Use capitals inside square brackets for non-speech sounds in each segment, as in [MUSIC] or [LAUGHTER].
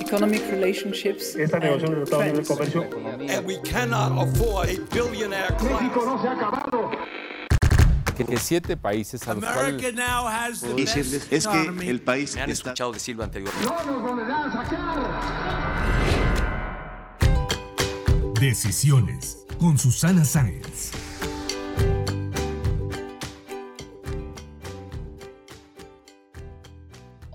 economic relationships. Esta negociación del Tratado de Comercio. And we cannot afford a billionaire class. no se ha acabado. que siete países a los America cuales now has the decirles best es que el país Me han está escuchado decirlo anteriormente. No nos volverán a sacar. Decisiones con Susana Sáenz.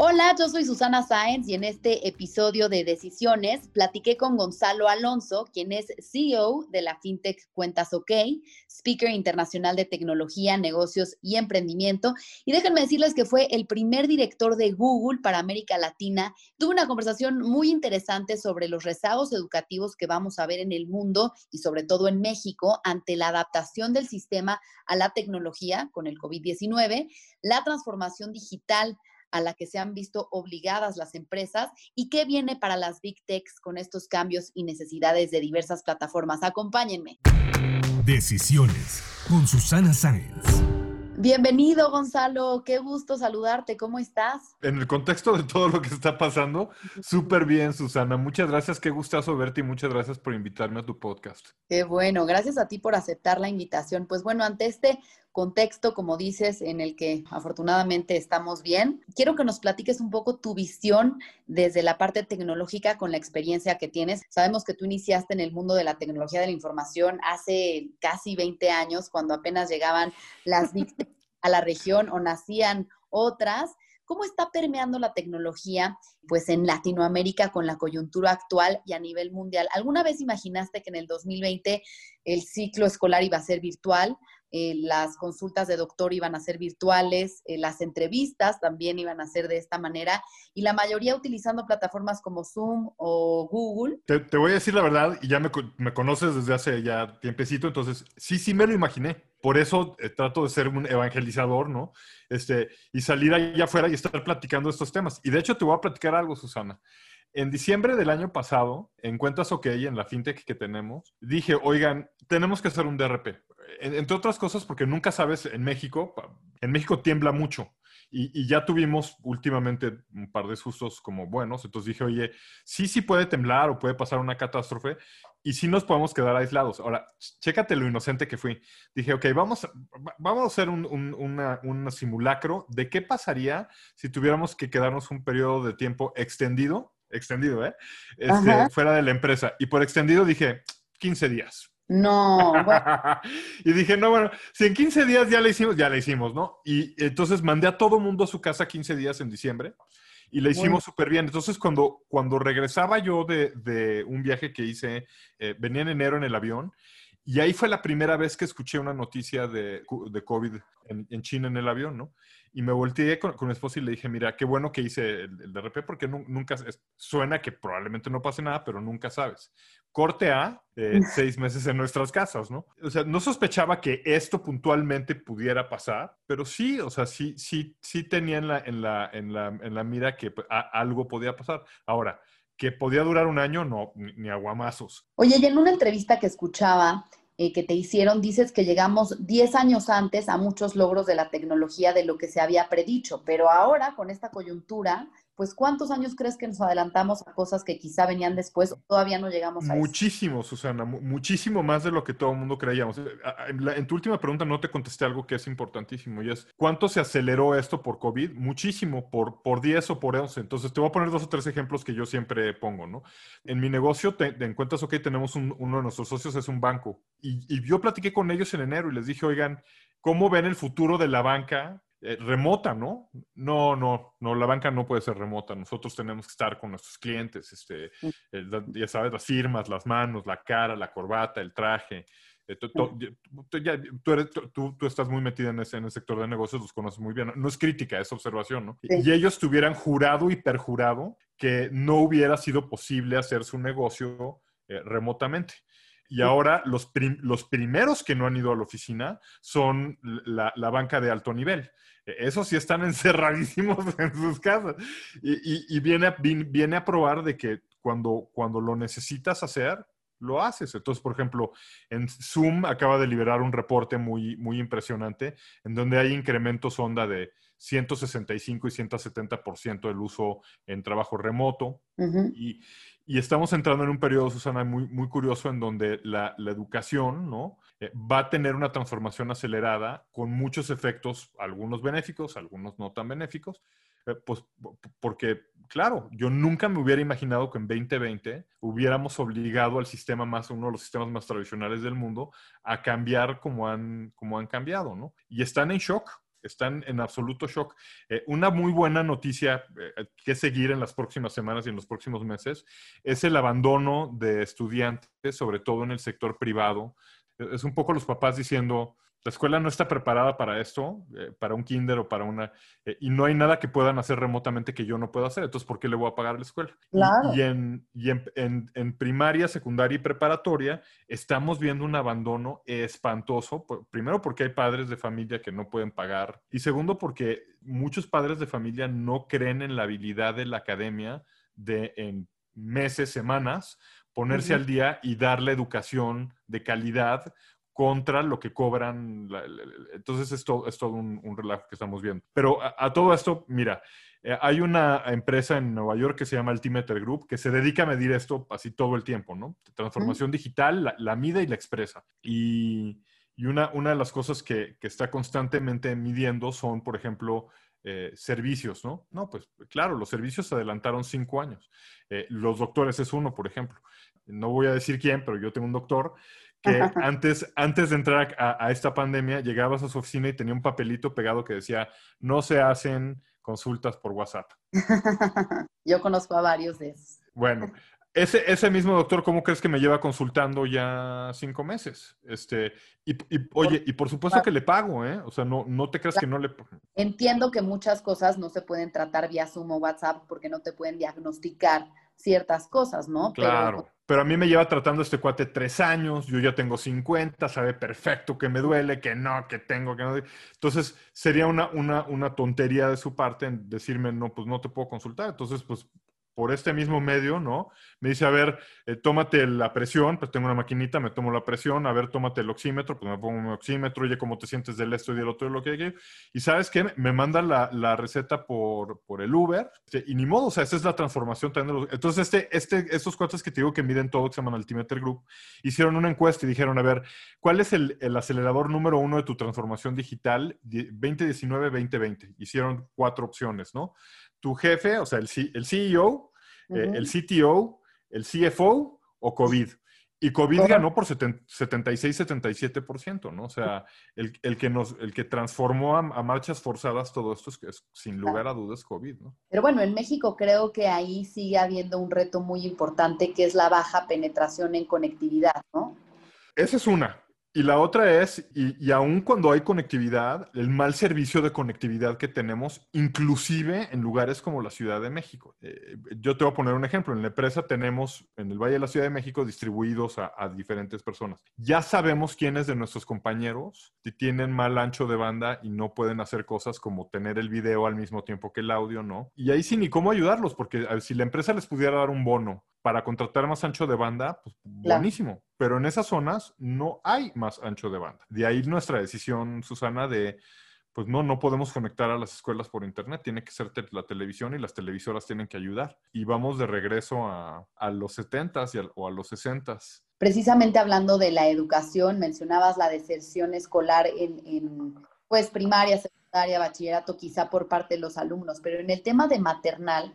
Hola, yo soy Susana Sáenz y en este episodio de Decisiones platiqué con Gonzalo Alonso, quien es CEO de la FinTech Cuentas OK, speaker internacional de tecnología, negocios y emprendimiento. Y déjenme decirles que fue el primer director de Google para América Latina. Tuve una conversación muy interesante sobre los rezagos educativos que vamos a ver en el mundo y sobre todo en México ante la adaptación del sistema a la tecnología con el COVID-19, la transformación digital a la que se han visto obligadas las empresas y qué viene para las Big Techs con estos cambios y necesidades de diversas plataformas. Acompáñenme. Decisiones con Susana Sáenz. Bienvenido, Gonzalo. Qué gusto saludarte. ¿Cómo estás? En el contexto de todo lo que está pasando, [LAUGHS] súper bien, Susana. Muchas gracias, qué gustazo verte y muchas gracias por invitarme a tu podcast. Qué bueno. Gracias a ti por aceptar la invitación. Pues bueno, ante este contexto, como dices, en el que afortunadamente estamos bien, quiero que nos platiques un poco tu visión desde la parte tecnológica con la experiencia que tienes. Sabemos que tú iniciaste en el mundo de la tecnología de la información hace casi 20 años, cuando apenas llegaban las [LAUGHS] a la región o nacían otras. ¿Cómo está permeando la tecnología pues en Latinoamérica con la coyuntura actual y a nivel mundial? ¿Alguna vez imaginaste que en el 2020 el ciclo escolar iba a ser virtual? Eh, las consultas de doctor iban a ser virtuales, eh, las entrevistas también iban a ser de esta manera y la mayoría utilizando plataformas como Zoom o Google. Te, te voy a decir la verdad, y ya me, me conoces desde hace ya tiempecito, entonces sí, sí me lo imaginé. Por eso eh, trato de ser un evangelizador, ¿no? Este, y salir allá afuera y estar platicando estos temas. Y de hecho te voy a platicar algo, Susana. En diciembre del año pasado, en Cuentas OK, en la fintech que tenemos, dije, oigan, tenemos que hacer un DRP. En- entre otras cosas, porque nunca sabes, en México, en México tiembla mucho. Y, y ya tuvimos últimamente un par de sustos como buenos. Entonces dije, oye, sí, sí puede temblar o puede pasar una catástrofe y sí nos podemos quedar aislados. Ahora, ch- chécate lo inocente que fui. Dije, ok, vamos, vamos a hacer un, un- una- simulacro de qué pasaría si tuviéramos que quedarnos un periodo de tiempo extendido, extendido, ¿eh? Este, fuera de la empresa. Y por extendido dije, 15 días. No, bueno, [LAUGHS] y dije, no, bueno, si en 15 días ya le hicimos, ya le hicimos, ¿no? Y entonces mandé a todo mundo a su casa 15 días en diciembre y le Bueno. hicimos súper bien. Entonces, cuando, cuando regresaba yo de, de un viaje que hice, eh, venía en enero en el avión, y ahí fue la primera vez que escuché una noticia de, de COVID en, en China en el avión, ¿no? Y me volteé con, con mi esposa y le dije, mira, qué bueno que hice el, el DRP porque nu- nunca, es- suena que probablemente no pase nada, pero nunca sabes. Corte A, eh, [LAUGHS] seis meses en nuestras casas, ¿no? O sea, no sospechaba que esto puntualmente pudiera pasar, pero sí, o sea, sí, sí, sí tenía en la, en la, en la, en la mira que pues, a- algo podía pasar. Ahora, que podía durar un año, no, ni, ni aguamazos. Oye, y en una entrevista que escuchaba eh, que te hicieron, dices que llegamos 10 años antes a muchos logros de la tecnología de lo que se había predicho, pero ahora con esta coyuntura, pues ¿cuántos años crees que nos adelantamos a cosas que quizá venían después o todavía no llegamos a eso? Muchísimo, Susana, mu- muchísimo más de lo que todo el mundo creíamos. Eh, En, tu última pregunta no te contesté algo que es importantísimo y es, ¿cuánto se aceleró esto por COVID? Muchísimo, por, por 10 o por 11. Entonces te voy a poner dos o tres ejemplos que yo siempre pongo, ¿no? En mi negocio, te, en Cuentas OK, tenemos un- uno de nuestros socios, es un banco. Y, y yo platiqué con ellos en enero y les dije, oigan, ¿cómo ven el futuro de la banca? Eh, remota, ¿no? No, no, no, la banca no puede ser remota. Nosotros tenemos que estar con nuestros clientes, este, eh, ya sabes, las firmas, las manos, la cara, la corbata, el traje. Eh, tú, ya- tú eres- tú- estás muy metida en, ese, en el sector de negocios, los conoces muy bien. No es crítica, es observación, ¿no? Sí. Y ellos tuvieran jurado y perjurado que no hubiera sido posible hacer su negocio eh, remotamente. Y ahora los, prim- los primeros que no han ido a la oficina son la, la banca de alto nivel. Eh, Esos sí están [LAUGHS] encerradísimos en sus casas. Y, y- y viene, a, viene a probar de que cuando, cuando lo necesitas hacer, lo haces. Entonces, por ejemplo, en Zoom acaba de liberar un reporte muy, muy impresionante en donde hay incrementos onda de 165 y 170% del uso en trabajo remoto. Ujú. Y, y estamos entrando en un periodo, Susana, muy, muy curioso en donde la, educación ¿no? Eh, va a tener una transformación acelerada con muchos efectos, algunos benéficos, algunos no tan benéficos. eh, pues porque, claro, yo nunca me hubiera imaginado que en 2020 hubiéramos obligado al sistema más, uno de los sistemas más tradicionales del mundo, a cambiar como han, como han cambiado, ¿no? Y están en shock, están en absoluto shock. Eh, una muy buena noticia eh, que seguir en las próximas semanas y en los próximos meses es el abandono de estudiantes, sobre todo en el sector privado. Eh, Es un poco los papás diciendo, la escuela no está preparada para esto, eh, para un kinder o para una... eh, y no hay nada que puedan hacer remotamente que yo no pueda hacer. Entonces, ¿por qué le voy a pagar a la escuela? Y- Claro. Y, en, y en, en- en primaria, secundaria y preparatoria estamos viendo un abandono espantoso. por- primero porque hay padres de familia que no pueden pagar. Y segundo porque muchos padres de familia no creen en la habilidad de la academia de en meses, semanas, ponerse al día y darle educación de calidad contra lo que cobran. la- la- la- entonces es todo, es todo un, un relajo que estamos viendo. Pero a, a todo esto, mira, eh, hay una empresa en Nueva York que se llama Altimeter Group que se dedica a medir esto así todo el tiempo, ¿no? Transformación digital, la, la mide y la expresa. Y, y una, una de las cosas que, que está constantemente midiendo son, por ejemplo, eh, servicios, ¿no? No, pues claro, los servicios se adelantaron cinco años. Eh, los doctores es uno, por ejemplo. No voy a decir quién, pero yo tengo un doctor que [LAUGHS] antes, antes de entrar a, a esta pandemia, llegabas a su oficina y tenía un papelito pegado que decía, no se hacen consultas por WhatsApp. [LAUGHS] Yo conozco a varios de esos. Bueno, ese, ese mismo doctor, ¿cómo crees que me lleva consultando ya cinco meses? Este, y, y, oye, y por supuesto que le pago, ¿eh? O sea, no, no te creas que no le... Entiendo que muchas cosas no se pueden tratar vía Zoom o WhatsApp porque no te pueden diagnosticar ciertas cosas, ¿no? Claro. Pero, a mí me lleva tratando este cuate tres años, yo ya tengo 50, sabe perfecto que me duele, que no, que tengo, que no. Entonces, sería una, una, una tontería de su parte en decirme, no, pues no te puedo consultar. Entonces, pues por este mismo medio, ¿no? Me dice, a ver, eh, tómate la presión, pues tengo una maquinita, me tomo la presión, a ver, tómate el oxímetro, pues me pongo mi oxímetro, oye, ¿cómo te sientes del esto y del otro lo que hay? Y ¿sabes qué? Me manda la, receta por, por el Uber, y ni modo, o sea, esa es la transformación. también Entonces, este, este, estos cuates que te digo que miden todo, que se llaman Altimeter Group, hicieron una encuesta y dijeron, a ver, ¿cuál es el, el acelerador número uno de tu transformación digital di- 2019-2020? Hicieron cuatro opciones, ¿no? Tu jefe, o sea, el, C- el CEO, eh, el CTO, el CFO o COVID. Y COVID ganó por 70 76-77%, ¿no? O sea, el, el que nos, el que transformó a, a marchas forzadas todo esto es, que es, sin lugar a dudas COVID, ¿no? Pero bueno, en México creo que ahí sigue habiendo un reto muy importante que es la baja penetración en conectividad, ¿no? Esa es una. Y la otra es, y, y aun cuando hay conectividad, el mal servicio de conectividad que tenemos, inclusive en lugares como la Ciudad de México. Eh, yo te voy a poner un ejemplo. En la empresa tenemos en el Valle de la Ciudad de México distribuidos a, diferentes personas. Ya sabemos quiénes de nuestros compañeros tienen mal ancho de banda y no pueden hacer cosas como tener el video al mismo tiempo que el audio, ¿no? Y ahí sí ni cómo ayudarlos, porque si la empresa les pudiera dar un bono para contratar más ancho de banda, pues Claro. buenísimo. Pero en esas zonas no hay más ancho de banda. De ahí nuestra decisión, Susana, de pues no, no podemos conectar a las escuelas por internet, tiene que ser la televisión y las televisoras tienen que ayudar. Y vamos de regreso a, a los 70s y al- o a los 60s. Precisamente hablando de la educación, mencionabas la deserción escolar en, en, pues primaria, secundaria, bachillerato, quizá por parte de los alumnos, pero en el tema de maternal,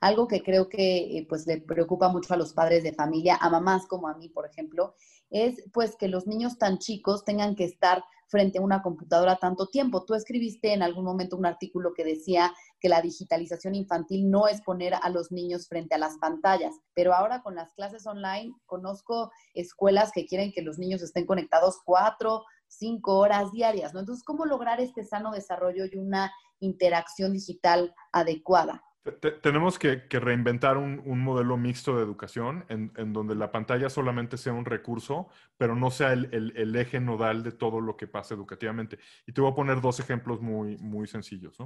algo que creo que eh, pues le preocupa mucho a los padres de familia, a mamás como a mí, por ejemplo, es pues que los niños tan chicos tengan que estar frente a una computadora tanto tiempo. Tú escribiste en algún momento un artículo que decía que la digitalización infantil no es poner a los niños frente a las pantallas, pero ahora con las clases online conozco escuelas que quieren que los niños estén conectados cuatro, cinco horas diarias, ¿no? Entonces, ¿cómo lograr este sano desarrollo y una interacción digital adecuada? Te- te- tenemos que, reinventar un, modelo mixto de educación en, donde la pantalla solamente sea un recurso, pero no sea el, eje nodal de todo lo que pasa educativamente. Y te voy a poner dos ejemplos muy, muy sencillos.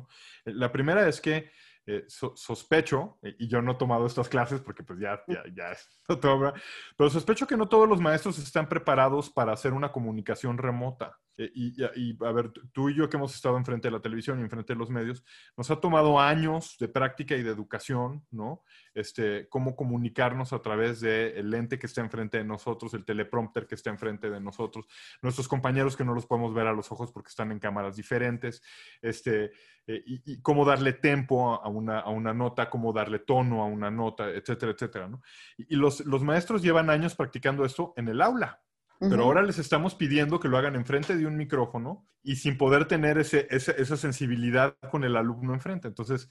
Eh, La primera es que eh, so- sospecho, eh, y yo no he tomado estas clases porque pues ya, ya, ya, [LAUGHS] pero sospecho que no todos los maestros están preparados para hacer una comunicación remota. Eh, Y, y, a ver, tú y yo que hemos estado enfrente de la televisión y enfrente de los medios, nos ha tomado años de práctica y de educación, ¿no? Este, cómo comunicarnos a través del lente que está enfrente de nosotros, el teleprompter que está enfrente de nosotros, nuestros compañeros que no los podemos ver a los ojos porque están en cámaras diferentes, este, eh, y, y, cómo darle tempo a una, a una, nota, cómo darle tono a una nota, etcétera, etcétera, ¿no? Y, y los, los maestros llevan años practicando esto en el aula. Pero ahora les estamos pidiendo que lo hagan enfrente de un micrófono y sin poder tener ese, ese, esa sensibilidad con el alumno enfrente. Entonces,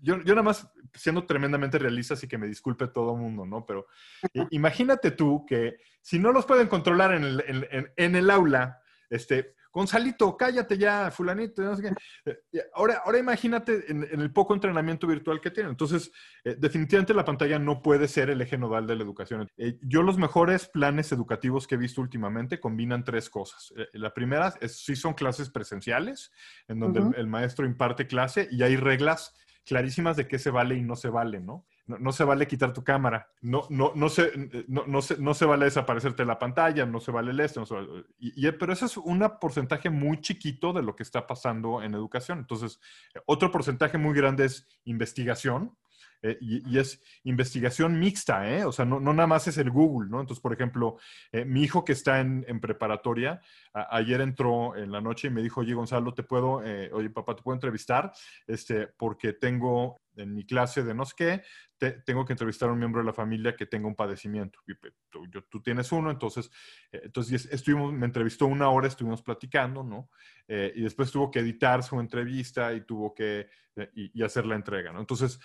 yo, yo, nada más siendo tremendamente realista, así que me disculpe todo el mundo, ¿no? Pero [LAUGHS] imagínate tú que si no los pueden controlar en el, en, en, en el aula, este, Gonzalito, cállate ya, fulanito. No sé qué. ahora, ahora imagínate en, en, el poco entrenamiento virtual que tienen. Entonces, eh, definitivamente la pantalla no puede ser el eje nodal de la educación. Eh, yo los mejores planes educativos que he visto últimamente combinan tres cosas. Eh, la primera es sí son clases presenciales, en donde uh -huh. el, el maestro imparte clase y hay reglas clarísimas de qué se vale y no se vale, ¿no? No, se vale quitar tu cámara, no, no, no, se, no, no, se, no se vale desaparecerte la pantalla, no se vale el este, no vale, y, pero eso es un porcentaje muy chiquito de lo que está pasando en educación. Entonces, otro porcentaje muy grande es investigación, eh, y, y, es investigación mixta, ¿eh? O sea, no, no, nada más es el Google, ¿no? Entonces, por ejemplo, eh, mi hijo que está en, en preparatoria, a, ayer entró en la noche y me dijo, oye, Gonzalo, te puedo, eh, oye, papá, te puedo entrevistar, este, porque tengo en mi clase de no sé qué, te, tengo que entrevistar a un miembro de la familia que tenga un padecimiento. Y, tú, yo, tú, tienes uno, entonces, eh, entonces estuvimos, me entrevistó una hora, estuvimos platicando, ¿no? Eh, y después tuvo que editar su entrevista y tuvo que eh, y, y hacer la entrega, ¿no? Entonces,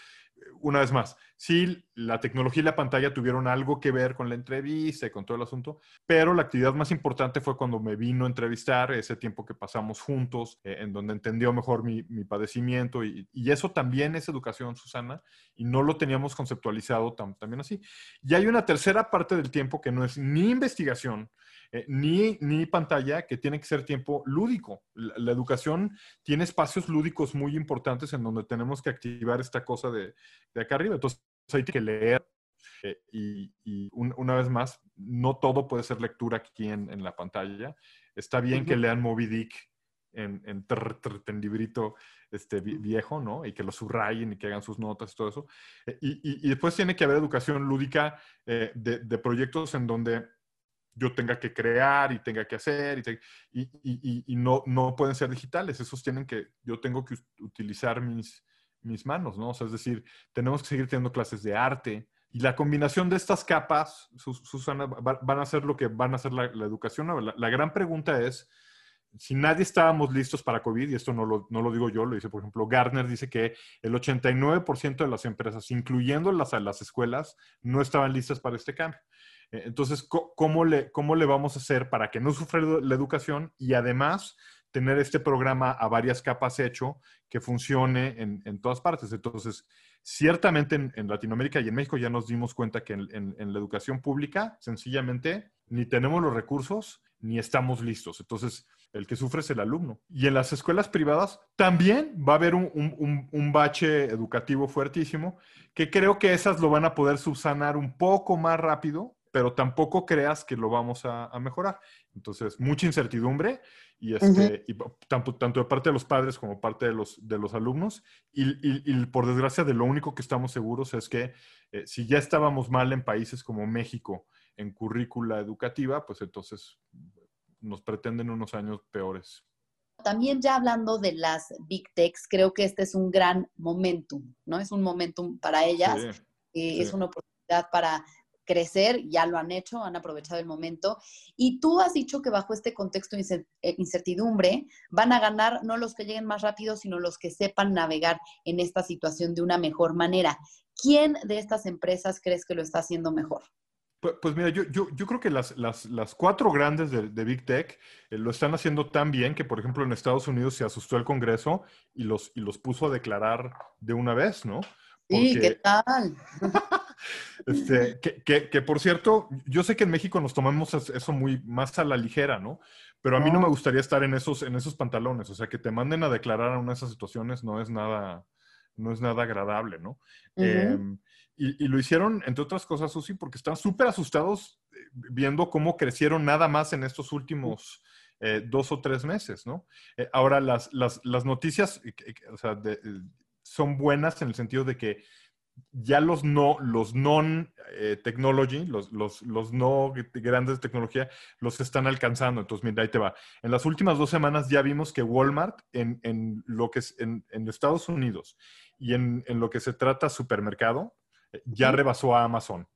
una vez más, sí, la tecnología y la pantalla tuvieron algo que ver con la entrevista y con todo el asunto, pero la actividad más importante fue cuando me vino a entrevistar, ese tiempo que pasamos juntos, eh, en donde entendió mejor mi, mi padecimiento y, y, eso también es educación, Susana, y no lo teníamos conceptualizado tam, también así. Y hay una tercera parte del tiempo que no es ni investigación, eh, ni, ni, pantalla, que tiene que ser tiempo lúdico. La, la, educación tiene espacios lúdicos muy importantes en donde tenemos que activar esta cosa de, de acá arriba. Entonces hay que leer. Eh, y, y un, una vez más, no todo puede ser lectura aquí en, en la pantalla. Está bien uh -huh. que lean Moby Dick en, en, trr, trr, en librito este, viejo, ¿no? Y que lo subrayen y que hagan sus notas y todo eso. Eh, y, y, y, después tiene que haber educación lúdica eh, de, de proyectos en donde yo tenga que crear y tenga que hacer y, no, no pueden ser digitales. Esos tienen que, yo tengo que utilizar mis, mis manos, ¿no? O sea, es decir, tenemos que seguir teniendo clases de arte. Y la combinación de estas capas, Susana, van a ser lo que van a ser la, educación. La, la, gran pregunta es, si nadie estábamos listos para COVID, y esto no lo, no lo digo yo, lo dice, por ejemplo, Gartner dice que el 89% de las empresas, incluyendo las, las escuelas, no estaban listas para este cambio. Entonces, ¿cómo le, ¿cómo le vamos a hacer para que no sufra la educación y además tener este programa a varias capas hecho que funcione en, en todas partes? Entonces, ciertamente en, en, Latinoamérica y en México ya nos dimos cuenta que en, en, la educación pública, sencillamente, ni tenemos los recursos ni estamos listos. Entonces, el que sufre es el alumno. Y en las escuelas privadas también va a haber un, un, un, bache educativo fuertísimo, que creo que esas lo van a poder subsanar un poco más rápido, pero tampoco creas que lo vamos a, a mejorar. Entonces, mucha incertidumbre y, este, uh -huh. y tanto, tanto, de parte de los padres como parte de los, de los alumnos. Y, y, y, por desgracia, de lo único que estamos seguros es que eh, si ya estábamos mal en países como México en currícula educativa, pues entonces nos pretenden unos años peores. También ya hablando de las Big Techs, creo que este es un gran momentum, ¿no? Es un momentum para ellas. Sí, eh, sí. Es una oportunidad para crecer, ya lo han hecho, han aprovechado el momento. Y tú has dicho que bajo este contexto de eh, incertidumbre van a ganar no los que lleguen más rápido, sino los que sepan navegar en esta situación de una mejor manera. ¿Quién de estas empresas crees que lo está haciendo mejor? Pues, pues mira, yo, yo, yo, creo que las, las, las cuatro grandes de, de Big Tech eh, lo están haciendo tan bien que, por ejemplo, en Estados Unidos se asustó el Congreso y los, y los puso a declarar de una vez, ¿no? Porque, sí, ¿qué tal? Este, que, que, que, por cierto, yo sé que en México nos tomamos eso muy más a la ligera, ¿no? Pero a mí no, no me gustaría estar en esos, en esos pantalones. O sea, que te manden a declarar a una de esas situaciones no es nada, no es nada agradable, ¿no? Uh -huh. eh, y, y, lo hicieron, entre otras cosas, Susi, porque están súper asustados eh, viendo cómo crecieron nada más en estos últimos eh, dos o tres meses, ¿no? Eh, ahora, las, las, las noticias que- que- o sea, de- son buenas en el sentido de que ya los no, los non eh, technology, los, los, los no grandes de tecnología, los están alcanzando. Entonces, mira, ahí te va. En las últimas dos semanas ya vimos que Walmart en, en lo que es en, en Estados Unidos y en, en lo que se trata supermercado, eh, ya rebasó a Amazon.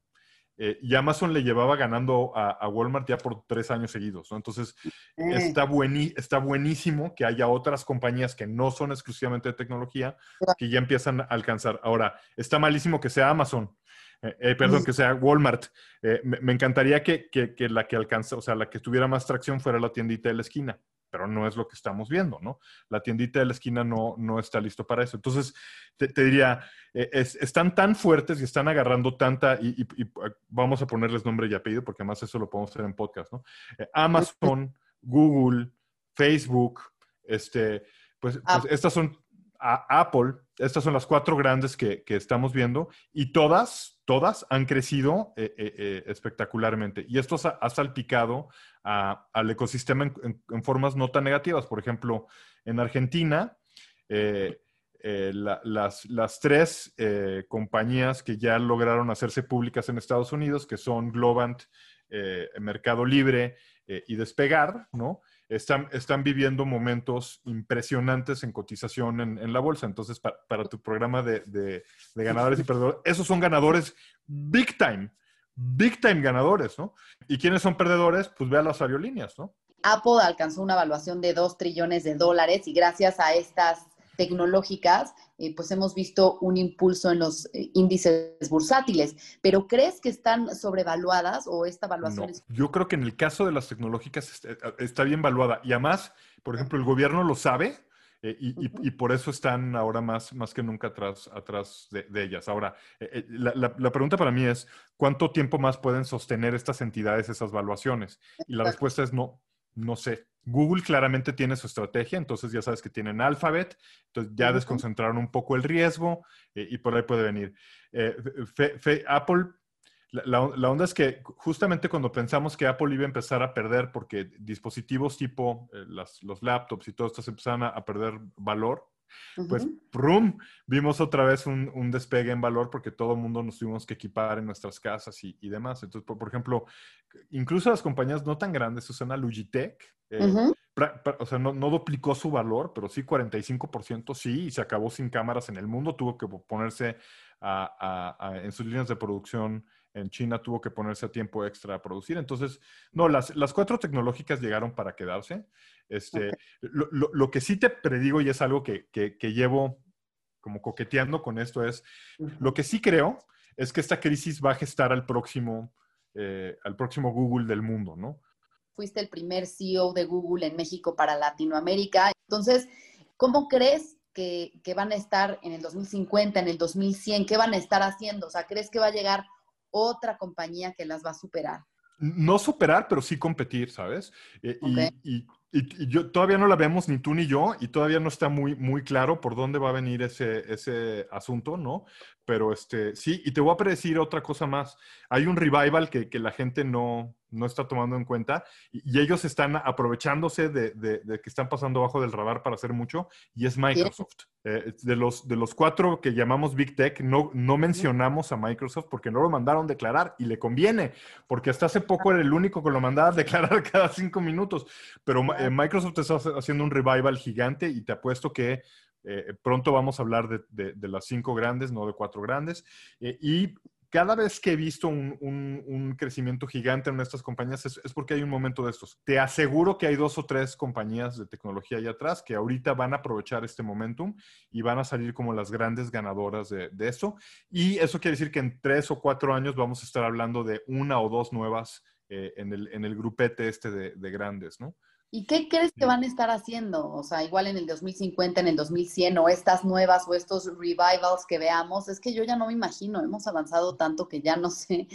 Eh, y Amazon le llevaba ganando a, a Walmart ya por tres años seguidos, ¿no? Entonces, está, buení- está buenísimo que haya otras compañías que no son exclusivamente de tecnología que ya empiezan a alcanzar. Ahora, está malísimo que sea Amazon, eh, eh, perdón, que sea Walmart. Me, me encantaría que, que- que la que alcanza, o sea, la que tuviera más tracción fuera la tiendita de la esquina, pero no es lo que estamos viendo, ¿no? La tiendita de la esquina no, no está listo para eso. Entonces, te, te diría, eh, es- están tan fuertes y están agarrando tanta, y, y- y, eh, vamos a ponerles nombre y apellido, porque además eso lo podemos hacer en podcast, ¿no? Eh, Amazon, Google, Facebook, este, pues, pues estas son a- Apple, estas son las cuatro grandes que, que estamos viendo y todas, todas han crecido eh, eh, eh, espectacularmente. Y esto ha salpicado al ecosistema en, formas no tan negativas. Por ejemplo, en Argentina, la- las, las tres compañías que ya lograron hacerse públicas en Estados Unidos, que son Globant, Mercado Libre y Despegar, ¿no? Están, están viviendo momentos impresionantes en cotización en, la bolsa. Entonces, pa- para tu programa de, de- de ganadores y perdedores, esos son ganadores big time, big time ganadores, ¿no? ¿Y quiénes son perdedores? Pues ve a las aerolíneas, ¿no? Apple alcanzó una evaluación de 2 trillones de dólares y gracias a estas tecnológicas, eh, pues hemos visto un impulso en los eh, índices bursátiles. Pero ¿crees que están sobrevaluadas o esta evaluación No, es... yo creo que en el caso de las tecnológicas está, está bien valuada. Y además, por ejemplo, el gobierno lo sabe eh, y, y- Ujú. y por eso están ahora más, más que nunca atrás, atrás de, de ellas. Ahora, eh, eh, la, la- la pregunta para mí es, ¿cuánto tiempo más pueden sostener estas entidades esas valuaciones? Y la respuesta es no, no sé. Google claramente tiene su estrategia, entonces ya sabes que tienen Alphabet, entonces ya desconcentraron un poco el riesgo eh, y por ahí puede venir. Eh, fe- fe- Apple la, la- la onda es que justamente cuando pensamos que Apple iba a empezar a perder porque dispositivos tipo eh, las- los laptops y todo esto se empezaron a, a perder valor, pues. ¡prum! vimos otra vez un, un despegue en valor porque todo el mundo nos tuvimos que equipar en nuestras casas y, y demás. Entonces, por, por ejemplo, incluso las compañías no tan grandes, Susana Logitech, eh, Ujú. pra- pra- o sea, no, no duplicó su valor, pero sí 45% sí, y se acabó sin cámaras en el mundo, tuvo que ponerse a- a- a- en sus líneas de producción en China, tuvo que ponerse a tiempo extra a producir. Entonces, no, las, las cuatro tecnológicas llegaron para quedarse. Este, lo, lo- lo que sí te predigo, y es algo que, que- que llevo como coqueteando con esto, es lo que sí creo es que esta crisis va a gestar al próximo, eh, al próximo Google del mundo, ¿no? Fuiste el primer CEO de Google en México para Latinoamérica. Entonces, ¿cómo crees que, que van a estar en el 2050, en el 2100? ¿Qué van a estar haciendo? O sea, ¿crees que va a llegar otra compañía que las va a superar? no superar, pero sí competir, ¿sabes? Eh, y- Ok. y, y- y yo todavía no la vemos ni tú ni yo, y todavía no está muy, muy claro por dónde va a venir ese, ese asunto, ¿no? Pero este, sí, y te voy a predecir otra cosa más. Hay un revival que, que la gente no, no está tomando en cuenta, y, y ellos están aprovechándose de, de- de que están pasando abajo del radar para hacer mucho, y es Microsoft. Eh, de, los, de los cuatro que llamamos Big Tech, no, no mencionamos a Microsoft porque no lo mandaron declarar, y le conviene porque hasta hace poco era el único que lo mandaba a declarar [LAUGHS] cada cinco minutos. Pero eh, Microsoft está haciendo un revival gigante y te apuesto que eh, pronto vamos a hablar de, de- de las cinco grandes, no de cuatro grandes. Eh, y cada vez que he visto un, un- crecimiento gigante en estas compañías es, es porque hay un momento de estos. Te aseguro que hay dos o tres compañías de tecnología allá atrás que ahorita van a aprovechar este momentum y van a salir como las grandes ganadoras de, de eso. Y eso quiere decir que en tres o cuatro años vamos a estar hablando de una o dos nuevas eh, en, el, en el grupete este de, de grandes, ¿no? ¿Y qué crees que van a estar haciendo? O sea, igual en el 2050, en el 2100, o estas nuevas o estos revivals que veamos. Es que yo ya no me imagino, hemos avanzado tanto que ya no sé.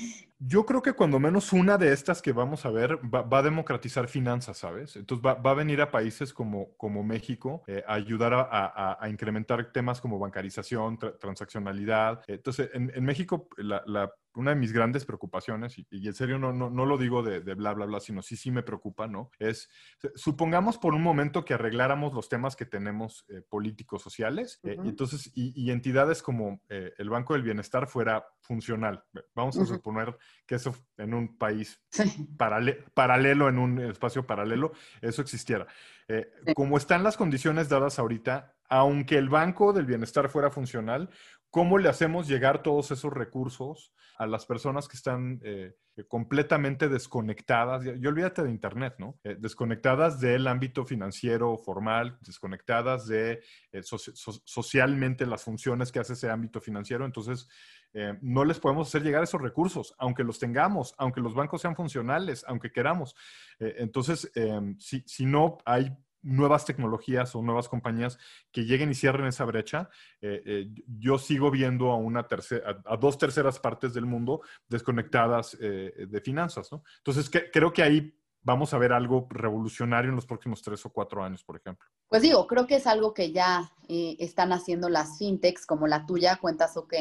Yo creo que cuando menos una de estas que vamos a ver va, va a democratizar finanzas, ¿sabes? Entonces va, va a venir a países como, como México eh, a ayudar a, a- a incrementar temas como bancarización, tra- transaccionalidad. Entonces, en, en México la, la una de mis grandes preocupaciones, y, y en serio no, no, no lo digo de, de, bla, bla, bla, sino sí, sí me preocupa, ¿no? Es, supongamos por un momento que arregláramos los temas que tenemos eh, políticos sociales, uh -huh. y entonces, y, y, entidades como eh, el Banco del Bienestar fuera funcional. Vamos a uh -huh. suponer que eso en un país sí. paralelo, paralelo, en un espacio paralelo, eso existiera. Eh, sí. Como están las condiciones dadas ahorita, aunque el Banco del Bienestar fuera funcional, ¿cómo le hacemos llegar todos esos recursos a las personas que están eh, completamente desconectadas? Y olvídate de Internet, ¿no? Eh, desconectadas del ámbito financiero formal, desconectadas de eh, so so socialmente las funciones que hace ese ámbito financiero. Entonces, eh, no les podemos hacer llegar esos recursos, aunque los tengamos, aunque los bancos sean funcionales, aunque queramos. Eh, entonces, eh, si, si, no hay nuevas tecnologías o nuevas compañías que lleguen y cierren esa brecha, eh, yo sigo viendo a, una tercera, a, dos terceras partes del mundo desconectadas eh, de finanzas. ¿no? Entonces, que, creo que ahí vamos a ver algo revolucionario en los próximos tres o cuatro años, por ejemplo. Pues digo, creo que es algo que ya eh, están haciendo las fintechs como la tuya, Cuentas OK,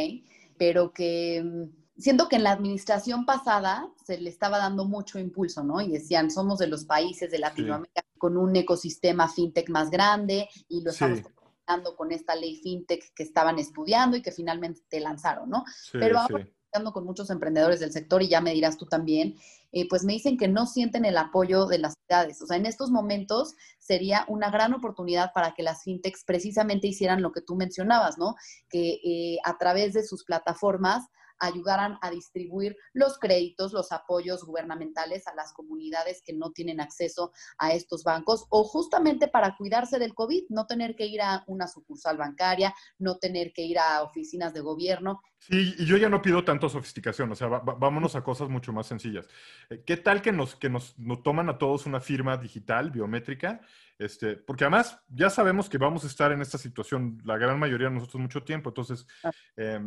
pero que mm, siento que en la administración pasada se le estaba dando mucho impulso, ¿no? Y decían, somos de los países de Latinoamérica sí. con un ecosistema fintech más grande y lo estamos sí. con esta ley fintech que estaban estudiando y que finalmente te lanzaron, ¿no? Sí, Pero ahora con muchos emprendedores del sector y ya me dirás tú también, eh, pues me dicen que no sienten el apoyo de las ciudades. O sea, en estos momentos sería una gran oportunidad para que las fintechs precisamente hicieran lo que tú mencionabas, ¿no? Que eh, a través de sus plataformas ayudaran a distribuir los créditos, los apoyos gubernamentales a las comunidades que no tienen acceso a estos bancos o justamente para cuidarse del COVID, no tener que ir a una sucursal bancaria, no tener que ir a oficinas de gobierno. Sí, y yo ya no pido tanto sofisticación, o sea, vámonos a cosas mucho más sencillas. Eh, ¿Qué tal que nos, que nos, nos toman a todos una firma digital, biométrica? Este, porque además ya sabemos que vamos a estar en esta situación, la gran mayoría de nosotros, mucho tiempo, entonces... Eh,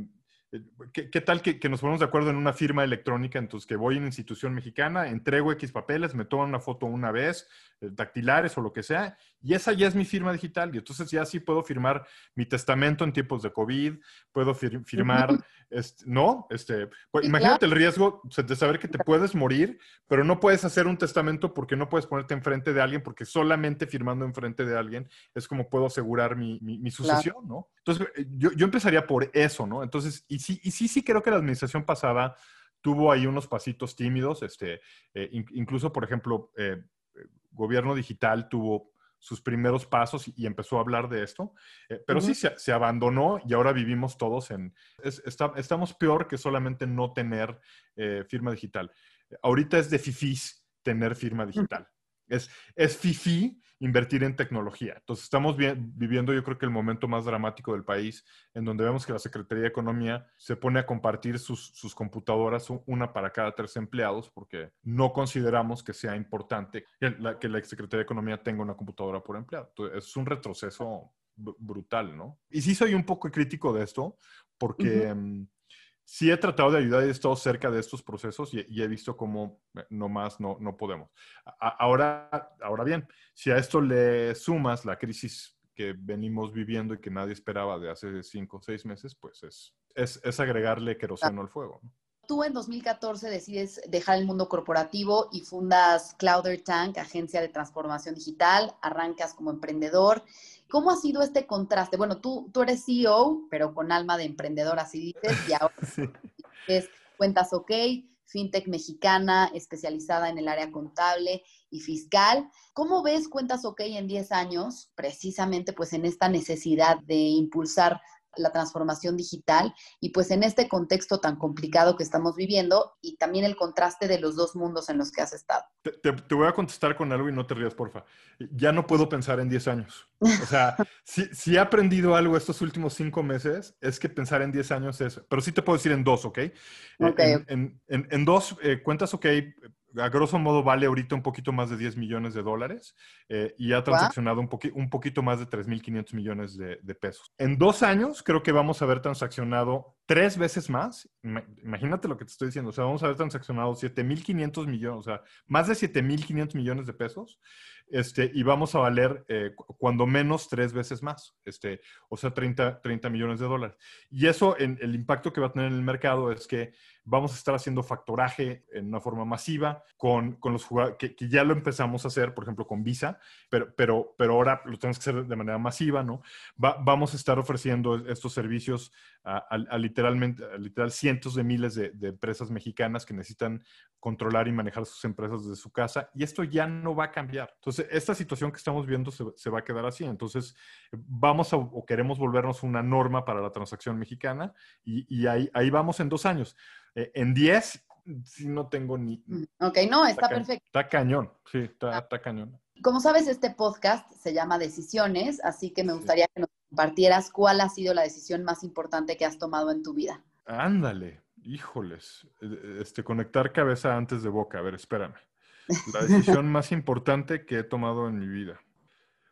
¿Qué, ¿Qué, tal que, que, nos ponemos de acuerdo en una firma electrónica? Entonces, que voy a una institución mexicana, entrego X papeles, me toman una foto una vez, eh, dactilares o lo que sea, y esa ya es mi firma digital. Y entonces ya sí puedo firmar mi testamento en tiempos de COVID, puedo fir firmar, este, ¿no? Este, pues, imagínate el riesgo de saber que te puedes morir, pero no puedes hacer un testamento porque no puedes ponerte enfrente de alguien, porque solamente firmando enfrente de alguien es como puedo asegurar mi, mi, mi sucesión, claro. ¿no? Entonces, eh, yo, yo empezaría por eso, ¿no? Entonces, y sí, y sí, sí creo que la administración pasada tuvo ahí unos pasitos tímidos, este, eh, in, incluso, por ejemplo, eh, gobierno digital tuvo sus primeros pasos y empezó a hablar de esto, eh, pero uh -huh. sí se, se, abandonó y ahora vivimos todos en, es, está, estamos peor que solamente no tener eh, firma digital. Ahorita es de fifís tener firma digital. Uh -huh. Es, es fifí invertir en tecnología. Entonces, estamos bien, viviendo, yo creo que el momento más dramático del país, en donde vemos que la Secretaría de Economía se pone a compartir sus, sus computadoras, una para cada tres empleados, porque no consideramos que sea importante que la, que la Secretaría de Economía tenga una computadora por empleado. Entonces, es un retroceso brutal, ¿no? Y sí soy un poco crítico de esto, porque... Uh -huh sí he tratado de ayudar y he estado cerca de estos procesos y, he visto cómo eh, nomás no, no podemos. Ahora, ahora bien, si a esto le sumas la crisis que venimos viviendo y que nadie esperaba de hace cinco o seis meses, pues es, es, es agregarle queroseno al fuego. Tú en 2014 decides dejar el mundo corporativo y fundas Clouder Tank, agencia de transformación digital, arrancas como emprendedor. ¿Cómo ha sido este contraste? Bueno, tú, tú eres CEO, pero con alma de emprendedor, así dices, y ahora [LAUGHS] sí. es Cuentas OK, fintech mexicana especializada en el área contable y fiscal. ¿Cómo ves Cuentas OK en 10 años, precisamente pues en esta necesidad de impulsar la transformación digital y pues en este contexto tan complicado que estamos viviendo y también el contraste de los dos mundos en los que has estado. Te, te, te voy a contestar con algo y no te rías, porfa. Ya no puedo pensar en 10 años. O sea, [LAUGHS] si, si, he aprendido algo estos últimos cinco meses, es que pensar en 10 años es, pero sí te puedo decir en dos, ¿ok? okay. En, en, en, en dos eh, cuentas, ok, a grosso modo vale ahorita un poquito más de 10 millones de dólares eh, y ha transaccionado un, poqui un, poquito más de 3.500 millones de, de, pesos. En dos años creo que vamos a haber transaccionado tres veces más. Ima- Imagínate lo que te estoy diciendo. O sea, vamos a haber transaccionado 7.500 millones, o sea, más de 7.500 millones de pesos. Este, y vamos a valer eh, cu- cuando menos tres veces más, este, o sea, 30, 30 millones de dólares. Y eso, en, el impacto que va a tener en el mercado es que vamos a estar haciendo factoraje en una forma masiva con, con los que, ya lo empezamos a hacer, por ejemplo, con Visa, pero, pero, pero ahora lo tenemos que hacer de manera masiva, ¿no? Va- vamos a estar ofreciendo estos servicios a, a- a literalmente, a literal cientos de miles de, de empresas mexicanas que necesitan controlar y manejar sus empresas desde su casa y esto ya no va a cambiar. Entonces, esta situación que estamos viendo se, se va a quedar así. Entonces, vamos a, o queremos volvernos una norma para la transacción mexicana y, y ahí, ahí vamos en dos años. Eh, en diez, sí no tengo ni... Ok, no, está perfecto. Está cañón, sí, está, está cañón. Como sabes, este podcast se llama Decisiones, así que me gustaría que nos compartieras cuál ha sido la decisión más importante que has tomado en tu vida. Ándale, híjoles. Eh, Este, conectar cabeza antes de boca. A ver, espérame. La [LAUGHS] decisión más importante que he tomado en mi vida.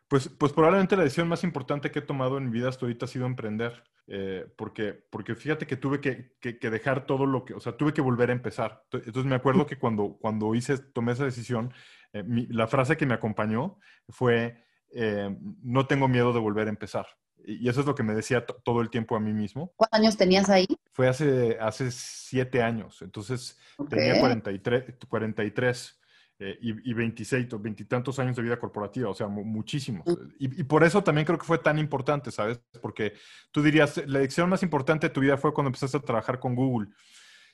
Pues, pues probablemente la decisión más importante que he tomado en mi vida hasta ahorita ha sido emprender. Eh, porque, porque fíjate que tuve que, que- que dejar todo lo que, o sea, tuve que volver a empezar. Ento- Entonces me acuerdo que cuando, cuando hice, tomé esa decisión, eh, mi- la frase que me acompañó fue, eh, no tengo miedo de volver a empezar. Y eso es lo que me decía to- todo el tiempo a mí mismo. ¿Cuántos años tenías ahí? Fue hace, hace siete años, entonces Ok. tenía 43, 43 eh, y, y 26, o veintitantos años de vida corporativa, o sea, mu- muchísimos. Y, y por eso también creo que fue tan importante, ¿sabes? Porque tú dirías, la decisión más importante de tu vida fue cuando empezaste a trabajar con Google.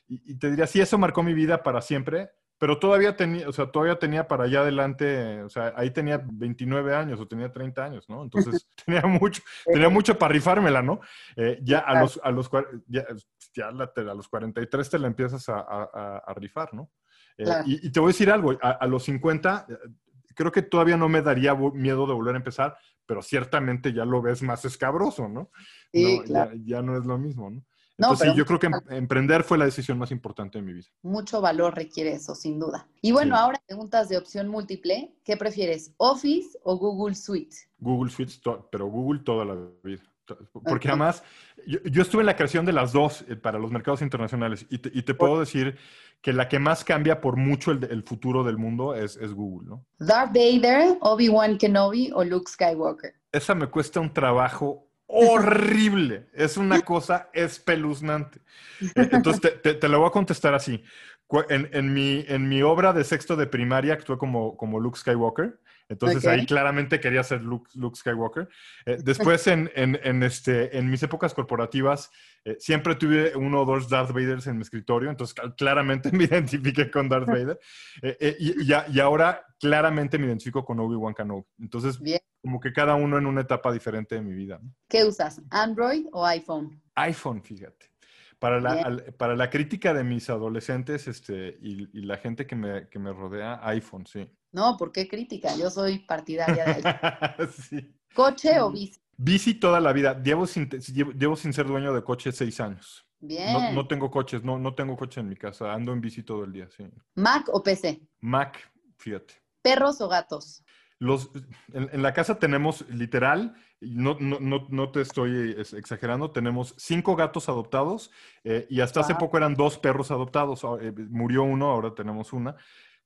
Y, y te diría, sí, eso marcó mi vida para siempre, pero todavía tenía, o sea, todavía tenía para allá adelante, o sea, ahí tenía 29 años o tenía 30 años, ¿no? Entonces [LAUGHS] tenía mucho, tenía mucho para rifármela, ¿no? Eh, ya a los, a los, ya, ya la- a los 43 te la empiezas a, a- a- rifar, ¿no? Eh, Claro. y, y te voy a decir algo, a, a los 50, eh, creo que todavía no me daría miedo de volver a empezar, pero ciertamente ya lo ves más escabroso, ¿no? Sí, No, claro. ya, ya no es lo mismo, ¿no? No, Entonces, pero sí, yo creo que em- emprender fue la decisión más importante de mi vida. mucho valor requiere eso, sin duda. Y bueno, Sí. ahora preguntas de opción múltiple. ¿Qué prefieres, Office o Google Suite? Google Suite, pero Google toda la vida. Porque además, yo, yo estuve en la creación de las dos eh, para los mercados internacionales y te, y te puedo decir que la que más cambia por mucho el, el futuro del mundo es, es Google, ¿no? Darth Vader, Obi-Wan Kenobi o Luke Skywalker. Esa me cuesta un trabajo horrible. Es una cosa espeluznante. Eh, Entonces, te, te, lo voy a contestar así. En, en mi, en mi obra de sexto de primaria actué como, como Luke Skywalker. Entonces ahí claramente quería ser Luke, Luke Skywalker. Eh, después en, en, en, este, en mis épocas corporativas eh, siempre tuve uno o dos Darth Vaders en mi escritorio, entonces cl- claramente [LAUGHS] me identifiqué con Darth Vader. Eh, y, y y ahora claramente me identifico con Obi-Wan Kenobi. Entonces Bien. como que cada uno en una etapa diferente de mi vida. ¿no? ¿Qué usas, Android o iPhone? iPhone, fíjate. Para la, al- para la crítica de mis adolescentes este, y, y la gente que me, que me rodea, iPhone, sí. No, ¿por qué crítica? Yo soy partidaria de [LAUGHS] sí. ¿Coche o bici? Bici toda la vida. Llevo sin, llevo, llevo sin ser dueño de coche seis años. Bien. No, no tengo coches, no, no tengo coche en mi casa. Ando en bici todo el día, sí. ¿Mac o PC? Mac, fíjate. ¿Perros o gatos? Los, en, en la casa tenemos literal, no, no, no, te estoy es- exagerando, tenemos cinco gatos adoptados eh, y hasta hace poco eran dos perros adoptados. Ah, eh, murió uno, ahora tenemos una.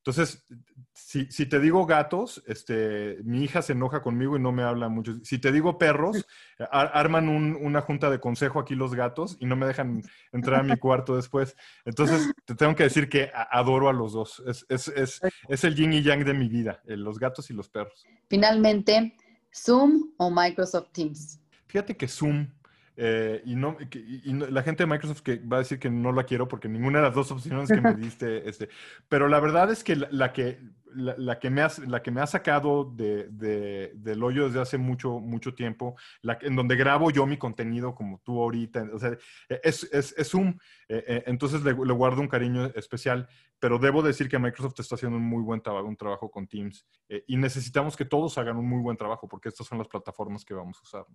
Entonces, si, si te digo gatos, este, mi hija se enoja conmigo y no me habla mucho. Si te digo perros, [LAUGHS] ar- arman un- una junta de consejo aquí los gatos y no me dejan entrar a mi cuarto después. Entonces, [LAUGHS] te tengo que decir que adoro a los dos. Es, es, es, es el yin y yang de mi vida, eh, los gatos y los perros. Finalmente, ¿Zoom o Microsoft Teams? Fíjate que Zoom eh, y, no, y- la gente de Microsoft que va a decir que no la quiero porque ninguna de las dos opciones que me [LAUGHS] diste, este, pero la verdad es que la, la que la, la que me ha, la que me ha sacado de, de- del hoyo desde hace mucho mucho tiempo, la, en donde grabo yo mi contenido como tú ahorita, o sea, es, es, es Zoom, eh, eh, entonces le, le guardo un cariño especial, pero debo decir que Microsoft está haciendo un muy buen trabajo, un trabajo con Teams eh, y necesitamos que todos hagan un muy buen trabajo porque estas son las plataformas que vamos a usar.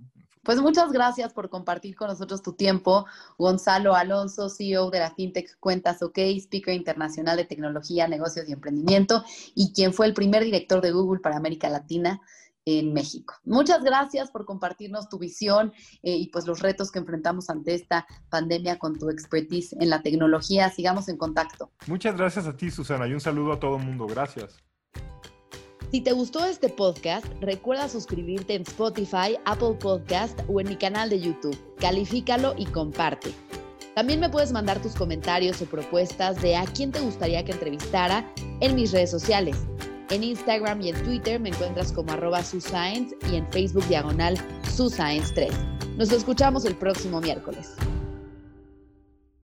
Pues muchas gracias por compartir con nosotros tu tiempo. Gonzalo Alonso, CEO de la FinTech Cuentas OK, speaker internacional de tecnología, negocios y emprendimiento, y quien fue el primer director de Google para América Latina. en México. Muchas gracias por compartirnos tu visión eh, y pues los retos que enfrentamos ante esta pandemia con tu expertise en la tecnología. Sigamos en contacto. Muchas gracias a ti, Susana, y un saludo a todo el mundo. Gracias. Si te gustó este podcast, recuerda suscribirte en Spotify, Apple Podcast o en mi canal de YouTube. Califícalo y comparte. También me puedes mandar tus comentarios o propuestas de a quién te gustaría que entrevistara en mis redes sociales. En Instagram y en Twitter me encuentras como arroba suscience y en Facebook diagonal suscience3. Nos escuchamos el próximo miércoles.